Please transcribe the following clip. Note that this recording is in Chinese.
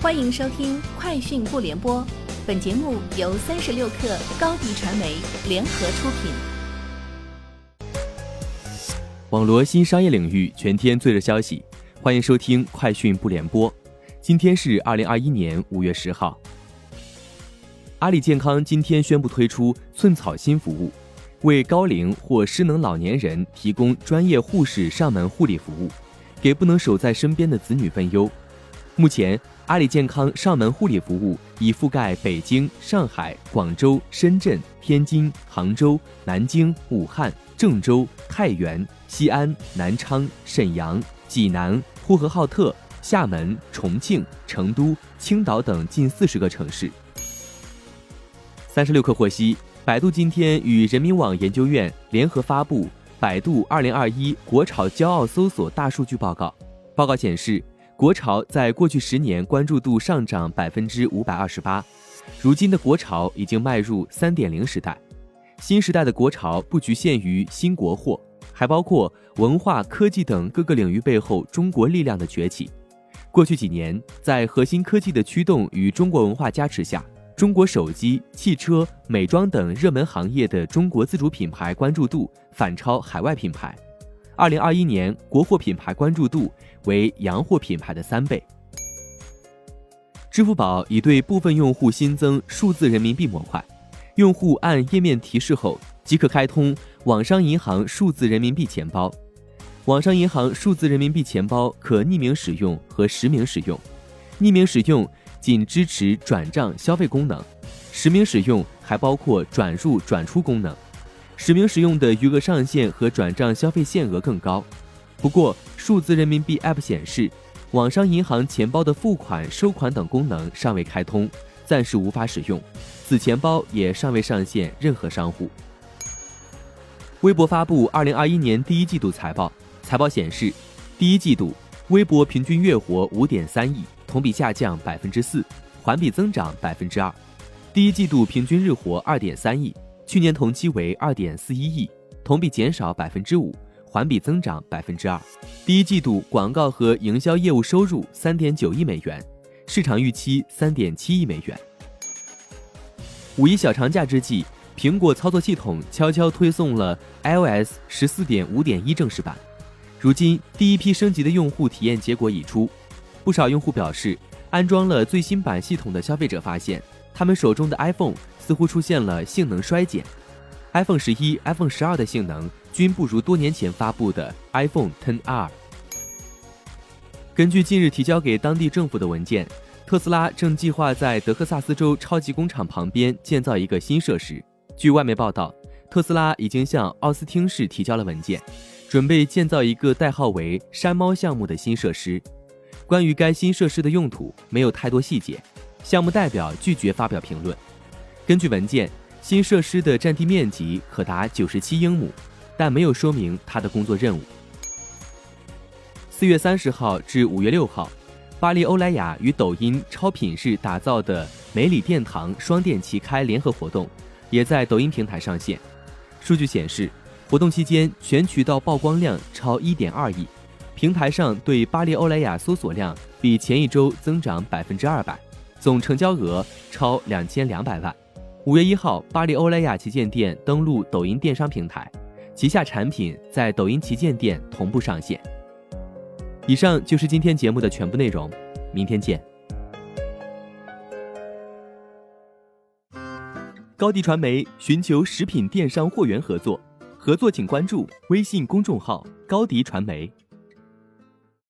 欢迎收听《快讯不联播》，本节目由三十六克高低传媒联合出品。网罗新商业领域全天最热消息，欢迎收听《快讯不联播》。今天是二零二一年五月十号。阿里健康今天宣布推出寸草心服务，为高龄或失能老年人提供专业护士上门护理服务，给不能守在身边的子女分忧。目前，阿里健康上门护理服务已覆盖北京、上海、广州、深圳、天津、杭州、南京、武汉、郑州、太原、西安、南昌、沈阳、济南、呼和浩特、厦门、重庆、成都、青岛等近四十个城市。三十六氪获悉，百度今天与人民网研究院联合发布《百度二零二一国潮骄傲搜索大数据报告》，报告显示。国潮在过去十年关注度上涨百分之五百二十八，如今的国潮已经迈入三点零时代。新时代的国潮不局限于新国货，还包括文化、科技等各个领域背后中国力量的崛起。过去几年，在核心科技的驱动与中国文化加持下，中国手机、汽车、美妆等热门行业的中国自主品牌关注度反超海外品牌。二零二一年国货品牌关注度为洋货品牌的三倍。支付宝已对部分用户新增数字人民币模块，用户按页面提示后即可开通网商银行数字人民币钱包。网商银行数字人民币钱包可匿名使用和实名使用，匿名使用仅支持转账消费功能，实名使用还包括转入转出功能。实名使用的余额上限和转账消费限额更高，不过数字人民币 App 显示，网商银行钱包的付款、收款等功能尚未开通，暂时无法使用。此钱包也尚未上线任何商户。微博发布二零二一年第一季度财报，财报显示，第一季度微博平均月活五点三亿，同比下降百分之四，环比增长百分之二。第一季度平均日活二点三亿。去年同期为二点四一亿，同比减少百分之五，环比增长百分之二。第一季度广告和营销业务收入三点九亿美元，市场预期三点七亿美元。五一小长假之际，苹果操作系统悄悄推送了 iOS 十四点五点一正式版。如今，第一批升级的用户体验结果已出，不少用户表示，安装了最新版系统的消费者发现，他们手中的 iPhone。似乎出现了性能衰减，iPhone 十一、iPhone 十二的性能均不如多年前发布的 iPhone XR。根据近日提交给当地政府的文件，特斯拉正计划在德克萨斯州超级工厂旁边建造一个新设施。据外媒报道，特斯拉已经向奥斯汀市提交了文件，准备建造一个代号为“山猫”项目的新设施。关于该新设施的用途，没有太多细节，项目代表拒绝发表评论。根据文件，新设施的占地面积可达九十七英亩，但没有说明它的工作任务。四月三十号至五月六号，巴黎欧莱雅与抖音超品式打造的“美里殿堂双店齐开”联合活动，也在抖音平台上线。数据显示，活动期间全渠道曝光量超一点二亿，平台上对巴黎欧莱雅搜索量比前一周增长百分之二百，总成交额超两千两百万。五月一号，巴黎欧莱雅旗舰店登陆抖音电商平台，旗下产品在抖音旗舰店同步上线。以上就是今天节目的全部内容，明天见。高迪传媒寻求食品电商货源合作，合作请关注微信公众号高迪传媒。